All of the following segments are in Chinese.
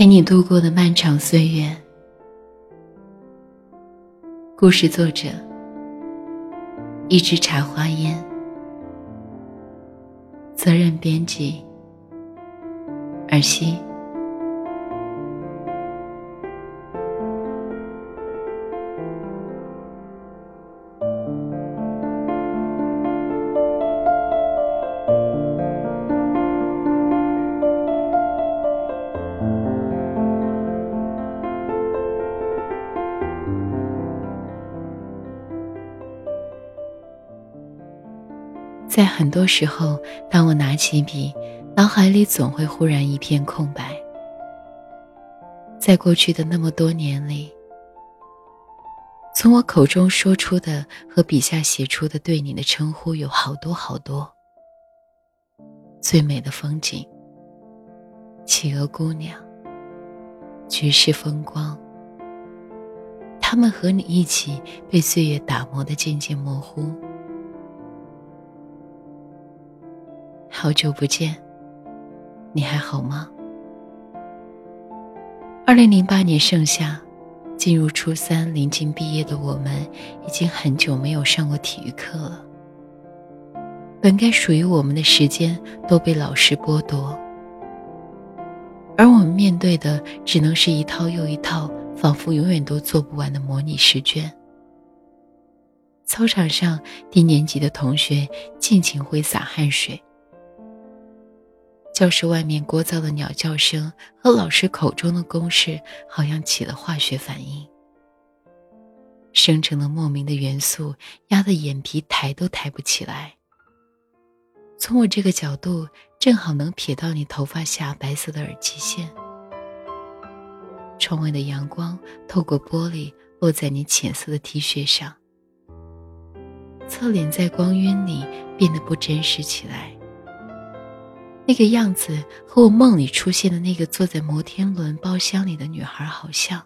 陪你度过的漫长岁月。故事作者：一支茶花烟。责任编辑：尔西。在很多时候，当我拿起笔，脑海里总会忽然一片空白。在过去的那么多年里，从我口中说出的和笔下写出的对你的称呼有好多好多。最美的风景，企鹅姑娘，绝世风光，他们和你一起被岁月打磨的渐渐模糊。好久不见，你还好吗？二零零八年盛夏，进入初三，临近毕业的我们，已经很久没有上过体育课了。本该属于我们的时间都被老师剥夺，而我们面对的只能是一套又一套，仿佛永远都做不完的模拟试卷。操场上，低年级的同学尽情挥洒汗水。教室外面聒噪的鸟叫声和老师口中的公式好像起了化学反应，生成了莫名的元素，压得眼皮抬都抬不起来。从我这个角度，正好能瞥到你头发下白色的耳机线。窗外的阳光透过玻璃落在你浅色的 T 恤上，侧脸在光晕里变得不真实起来。那个样子和我梦里出现的那个坐在摩天轮包厢里的女孩好像。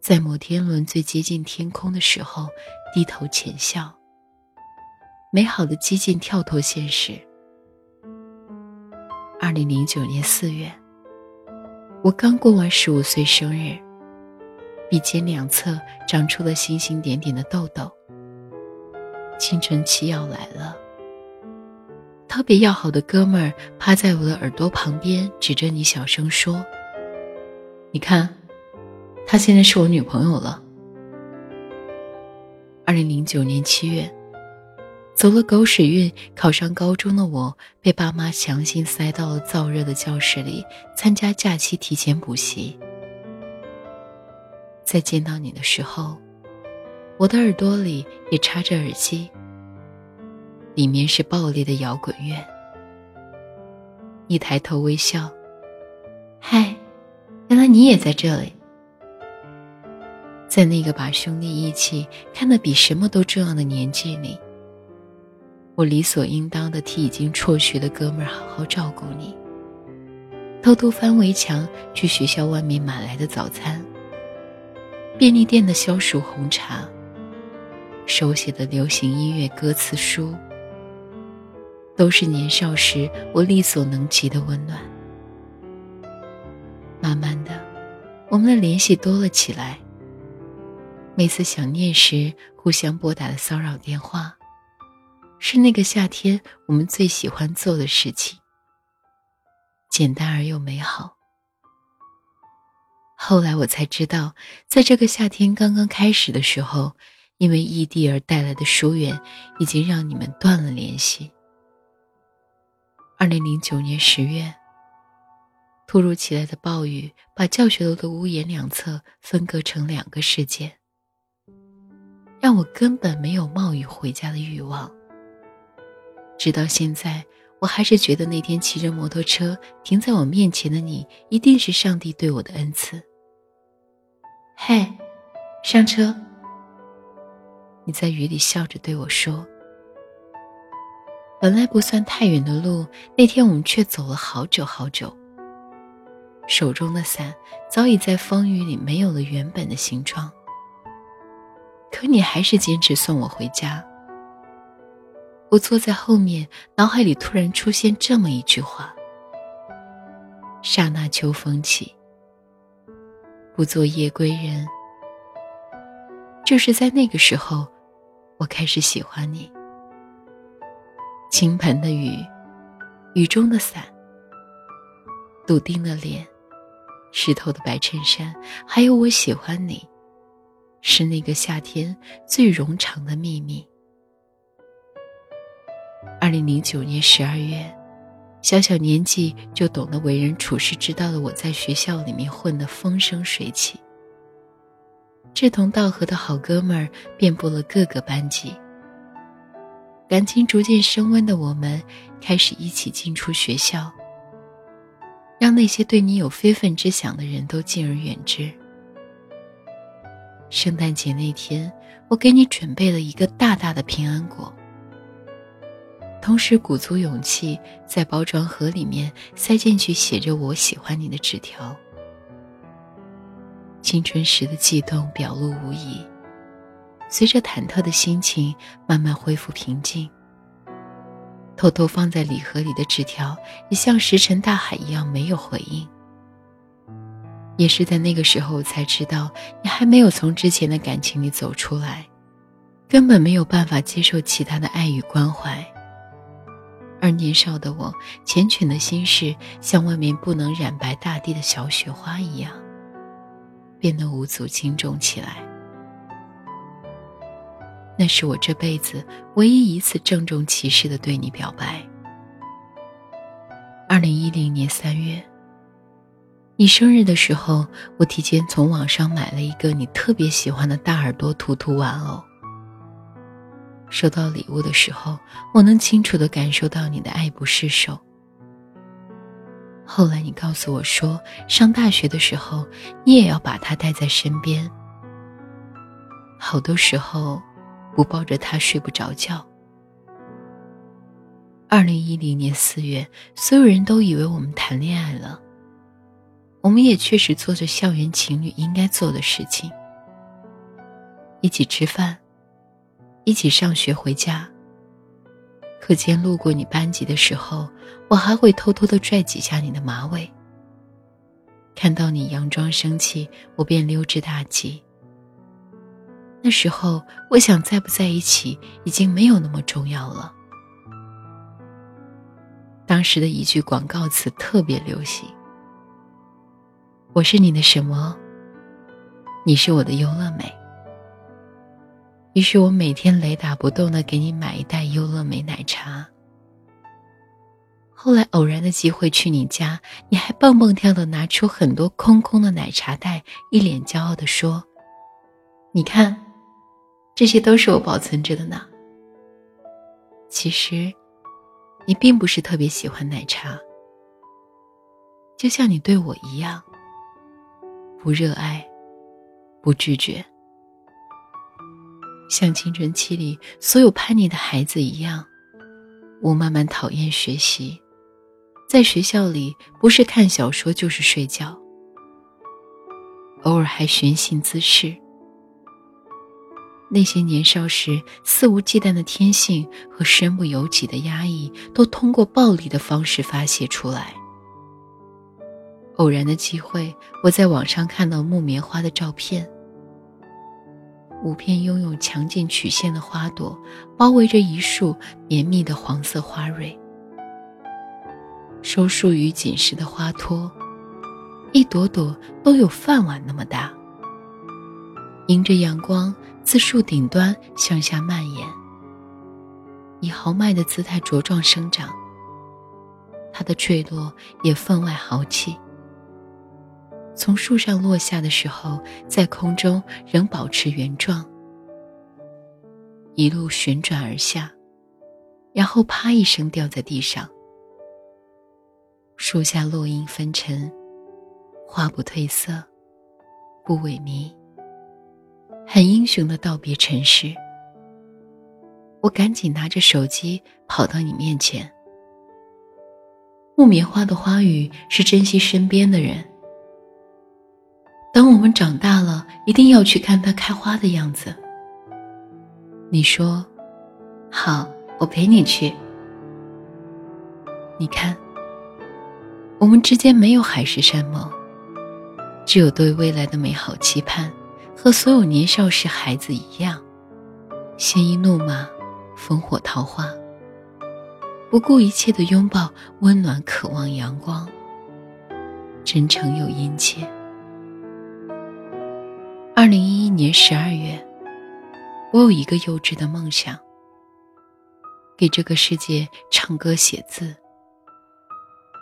在摩天轮最接近天空的时候，低头浅笑。美好的激进跳脱现实。二零零九年四月，我刚过完十五岁生日，鼻尖两侧长出了星星点点的痘痘。青春期要来了。特别要好的哥们儿趴在我的耳朵旁边，指着你小声说：“你看，她现在是我女朋友了。”二零零九年七月，走了狗屎运考上高中的我，被爸妈强行塞到了燥热的教室里参加假期提前补习。在见到你的时候，我的耳朵里也插着耳机。里面是暴力的摇滚乐。一抬头微笑，嗨，原来你也在这里。在那个把兄弟义气看得比什么都重要的年纪里，我理所应当的替已经辍学的哥们儿好好照顾你。偷偷翻围墙去学校外面买来的早餐，便利店的消暑红茶，手写的流行音乐歌词书。都是年少时我力所能及的温暖。慢慢的，我们的联系多了起来。每次想念时，互相拨打的骚扰电话，是那个夏天我们最喜欢做的事情。简单而又美好。后来我才知道，在这个夏天刚刚开始的时候，因为异地而带来的疏远，已经让你们断了联系。二零零九年十月，突如其来的暴雨把教学楼的屋檐两侧分割成两个世界，让我根本没有冒雨回家的欲望。直到现在，我还是觉得那天骑着摩托车停在我面前的你，一定是上帝对我的恩赐。嘿，上车！你在雨里笑着对我说。本来不算太远的路，那天我们却走了好久好久。手中的伞早已在风雨里没有了原本的形状，可你还是坚持送我回家。我坐在后面，脑海里突然出现这么一句话：“刹那秋风起，不做夜归人。就是在那个时候，我开始喜欢你。倾盆的雨，雨中的伞，笃定的脸，湿透的白衬衫，还有我喜欢你，是那个夏天最冗长的秘密。二零零九年十二月，小小年纪就懂得为人处事之道的我，在学校里面混得风生水起。志同道合的好哥们儿遍布了各个班级。感情逐渐升温的我们，开始一起进出学校，让那些对你有非分之想的人都敬而远之。圣诞节那天，我给你准备了一个大大的平安果，同时鼓足勇气在包装盒里面塞进去写着“我喜欢你”的纸条。青春时的悸动表露无遗。随着忐忑的心情慢慢恢复平静，偷偷放在礼盒里的纸条也像石沉大海一样没有回应。也是在那个时候才知道，你还没有从之前的感情里走出来，根本没有办法接受其他的爱与关怀。而年少的我，缱绻的心事像外面不能染白大地的小雪花一样，变得无足轻重起来。那是我这辈子唯一一次郑重其事的对你表白。二零一零年三月，你生日的时候，我提前从网上买了一个你特别喜欢的大耳朵图图玩偶。收到礼物的时候，我能清楚的感受到你的爱不释手。后来你告诉我说，上大学的时候，你也要把它带在身边。好多时候。不抱着他睡不着觉。二零一零年四月，所有人都以为我们谈恋爱了。我们也确实做着校园情侣应该做的事情：一起吃饭，一起上学回家。课间路过你班级的时候，我还会偷偷的拽几下你的马尾。看到你佯装生气，我便溜之大吉。那时候，我想在不在一起已经没有那么重要了。当时的一句广告词特别流行：“我是你的什么？你是我的优乐美。”于是我每天雷打不动的给你买一袋优乐美奶茶。后来偶然的机会去你家，你还蹦蹦跳的拿出很多空空的奶茶袋，一脸骄傲的说：“你看。”这些都是我保存着的呢。其实，你并不是特别喜欢奶茶，就像你对我一样，不热爱，不拒绝，像青春期里所有叛逆的孩子一样，我慢慢讨厌学习，在学校里不是看小说就是睡觉，偶尔还寻衅滋事。那些年少时肆无忌惮的天性和身不由己的压抑，都通过暴力的方式发泄出来。偶然的机会，我在网上看到木棉花的照片，五片拥有强劲曲线的花朵，包围着一束绵密的黄色花蕊。收束于紧实的花托，一朵朵都有饭碗那么大，迎着阳光。自树顶端向下蔓延，以豪迈的姿态茁壮生长。它的坠落也分外豪气。从树上落下的时候，在空中仍保持原状，一路旋转而下，然后啪一声掉在地上。树下落英纷尘，花不褪色，不萎靡。很英雄的道别尘世，我赶紧拿着手机跑到你面前。木棉花的花语是珍惜身边的人。等我们长大了，一定要去看它开花的样子。你说，好，我陪你去。你看，我们之间没有海誓山盟，只有对未来的美好期盼，和所有年少时孩子一样，鲜衣怒马，烽火桃花，不顾一切的拥抱，温暖，渴望阳光，真诚又殷切。二零一一年十二月，我有一个幼稚的梦想，给这个世界唱歌写字。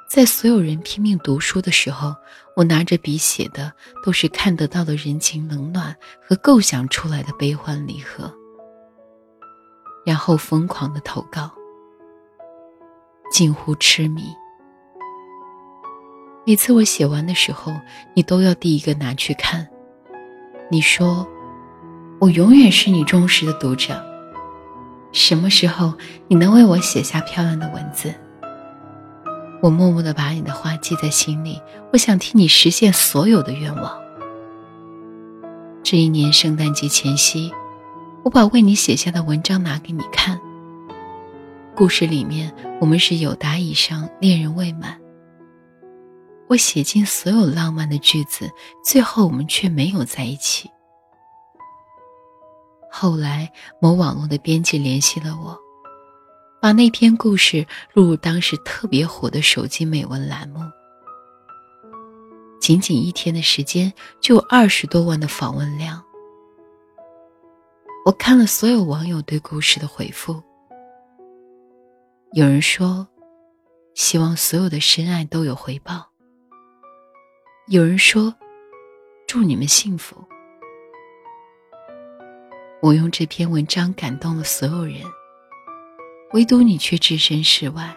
在所有人拼命读书的时候，我拿着笔写的都是看得到的人情冷暖和构想出来的悲欢离合，然后疯狂的投稿，近乎痴迷。每次我写完的时候，你都要第一个拿去看。你说，我永远是你忠实的读者。什么时候你能为我写下漂亮的文字？我默默的把你的话记在心里，我想替你实现所有的愿望。这一年圣诞节前夕，我把为你写下的文章拿给你看。故事里面，我们是有达以上，恋人未满。我写尽所有浪漫的句子，最后我们却没有在一起。后来，某网络的编辑联系了我。把那篇故事录入当时特别火的手机美文栏目，仅仅一天的时间就有二十多万的访问量。我看了所有网友对故事的回复，有人说希望所有的深爱都有回报，有人说祝你们幸福。我用这篇文章感动了所有人。唯独你却置身事外。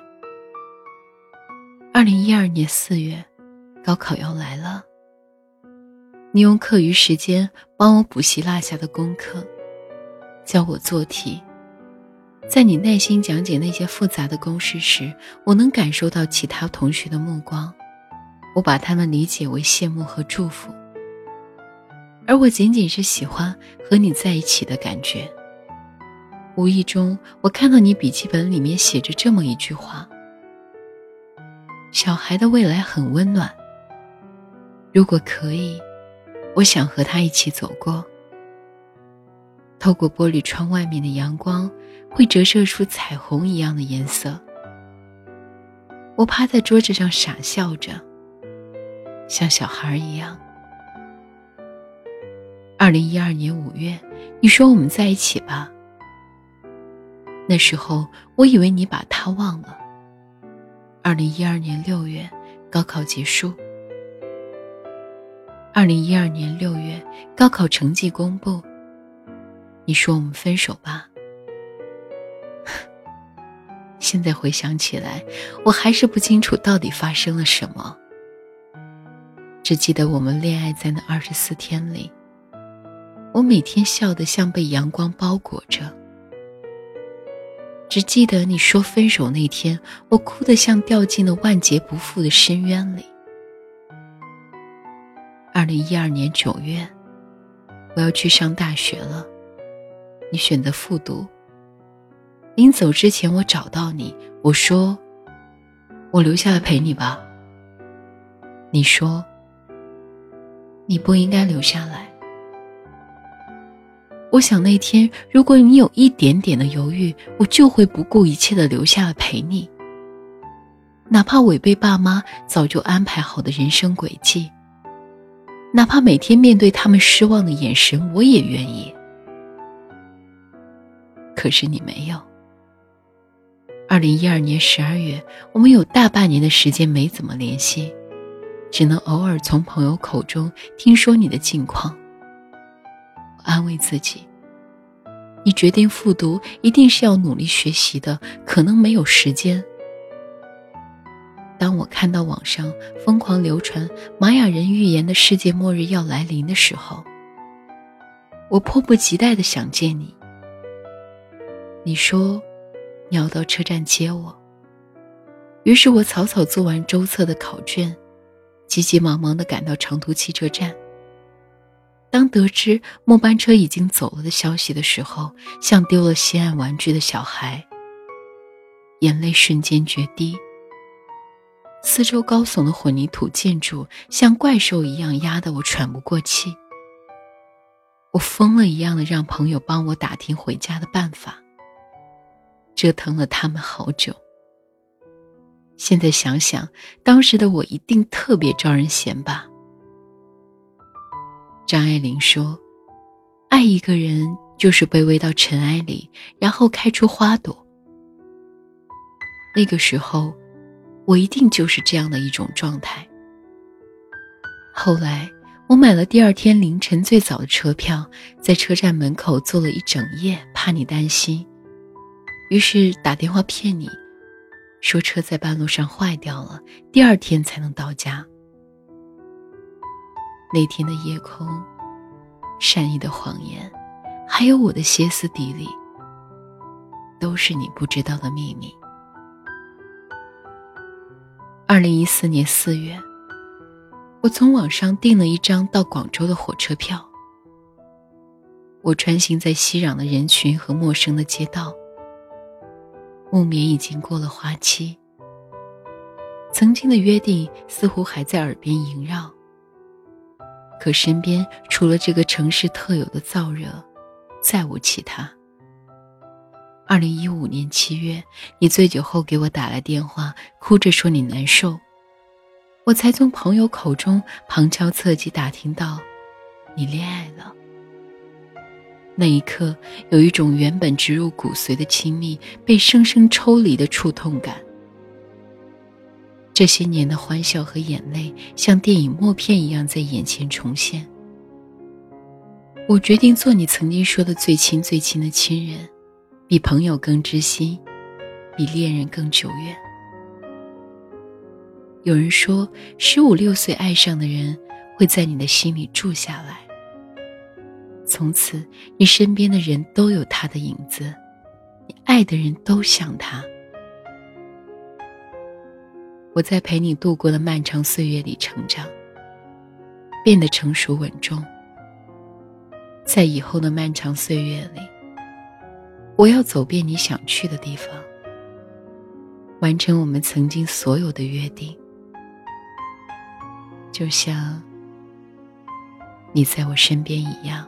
二零一二年四月，高考要来了。你用课余时间帮我补习落下的功课，教我做题。在你耐心讲解那些复杂的公式时，我能感受到其他同学的目光，我把他们理解为羡慕和祝福，而我仅仅是喜欢和你在一起的感觉。无意中，我看到你笔记本里面写着这么一句话：“小孩的未来很温暖。如果可以，我想和他一起走过。透过玻璃窗外面的阳光，会折射出彩虹一样的颜色。我趴在桌子上傻笑着，像小孩一样。”二零一二年五月，你说我们在一起吧。那时候，我以为你把他忘了。二零一二年六月，高考结束。二零一二年六月，高考成绩公布。你说我们分手吧。现在回想起来，我还是不清楚到底发生了什么。只记得我们恋爱在那二十四天里，我每天笑得像被阳光包裹着。只记得你说分手那天，我哭得像掉进了万劫不复的深渊里。二零一二年九月，我要去上大学了，你选择复读。临走之前，我找到你，我说：“我留下来陪你吧。”你说：“你不应该留下来。”我想那天，如果你有一点点的犹豫，我就会不顾一切的留下来陪你，哪怕违背爸妈早就安排好的人生轨迹，哪怕每天面对他们失望的眼神，我也愿意。可是你没有。二零一二年十二月，我们有大半年的时间没怎么联系，只能偶尔从朋友口中听说你的近况。安慰自己，你决定复读，一定是要努力学习的，可能没有时间。当我看到网上疯狂流传玛雅人预言的世界末日要来临的时候，我迫不及待的想见你。你说你要到车站接我，于是我草草做完周测的考卷，急急忙忙的赶到长途汽车站。当得知末班车已经走了的消息的时候，像丢了心爱玩具的小孩，眼泪瞬间决堤。四周高耸的混凝土建筑像怪兽一样压得我喘不过气。我疯了一样的让朋友帮我打听回家的办法，折腾了他们好久。现在想想，当时的我一定特别招人嫌吧。张爱玲说：“爱一个人就是卑微到尘埃里，然后开出花朵。”那个时候，我一定就是这样的一种状态。后来，我买了第二天凌晨最早的车票，在车站门口坐了一整夜，怕你担心，于是打电话骗你。说车在半路上坏掉了，第二天才能到家。那天的夜空，善意的谎言，还有我的歇斯底里，都是你不知道的秘密。二零一四年四月，我从网上订了一张到广州的火车票。我穿行在熙攘的人群和陌生的街道。木棉已经过了花期，曾经的约定似乎还在耳边萦绕。可身边除了这个城市特有的燥热，再无其他。二零一五年七月，你醉酒后给我打来电话，哭着说你难受，我才从朋友口中旁敲侧击打听到，你恋爱了。那一刻，有一种原本植入骨髓的亲密被生生抽离的触痛感。这些年的欢笑和眼泪，像电影默片一样在眼前重现。我决定做你曾经说的最亲最亲的亲人，比朋友更知心，比恋人更久远。有人说，十五六岁爱上的人，会在你的心里住下来。从此，你身边的人都有他的影子，你爱的人都像他。我在陪你度过的漫长岁月里成长，变得成熟稳重。在以后的漫长岁月里，我要走遍你想去的地方，完成我们曾经所有的约定，就像你在我身边一样。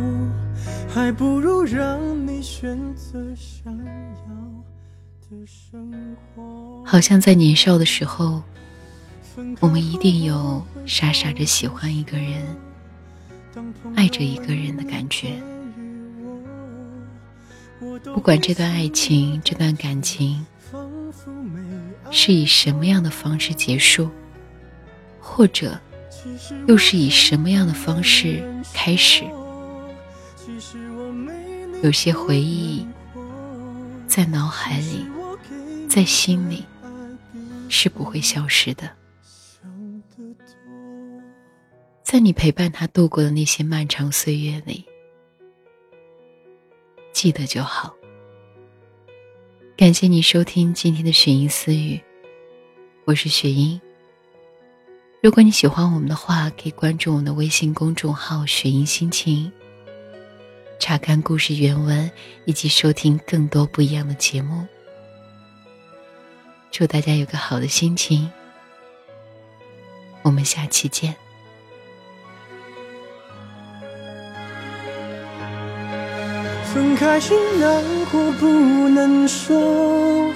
还不如让你选择想要的生活。好像在年少的时候，我们一定有傻傻着喜欢一个人、爱着一个人的感觉。不管这段爱情、这段感情是以什么样的方式结束，或者又是以什么样的方式开始。有些回忆在脑海里，在心里是不会消失的。在你陪伴他度过的那些漫长岁月里，记得就好。感谢你收听今天的雪音私语，我是雪音。如果你喜欢我们的话，可以关注我们的微信公众号“雪音心情”，查看故事原文以及收听更多不一样的节目。祝大家有个好的心情，我们下期见。分开时难过不能说，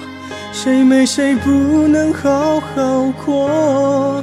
谁没谁不能好好过。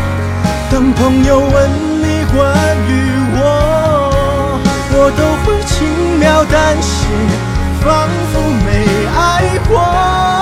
当朋友问你关于我，我都会轻描淡写，仿佛没爱过。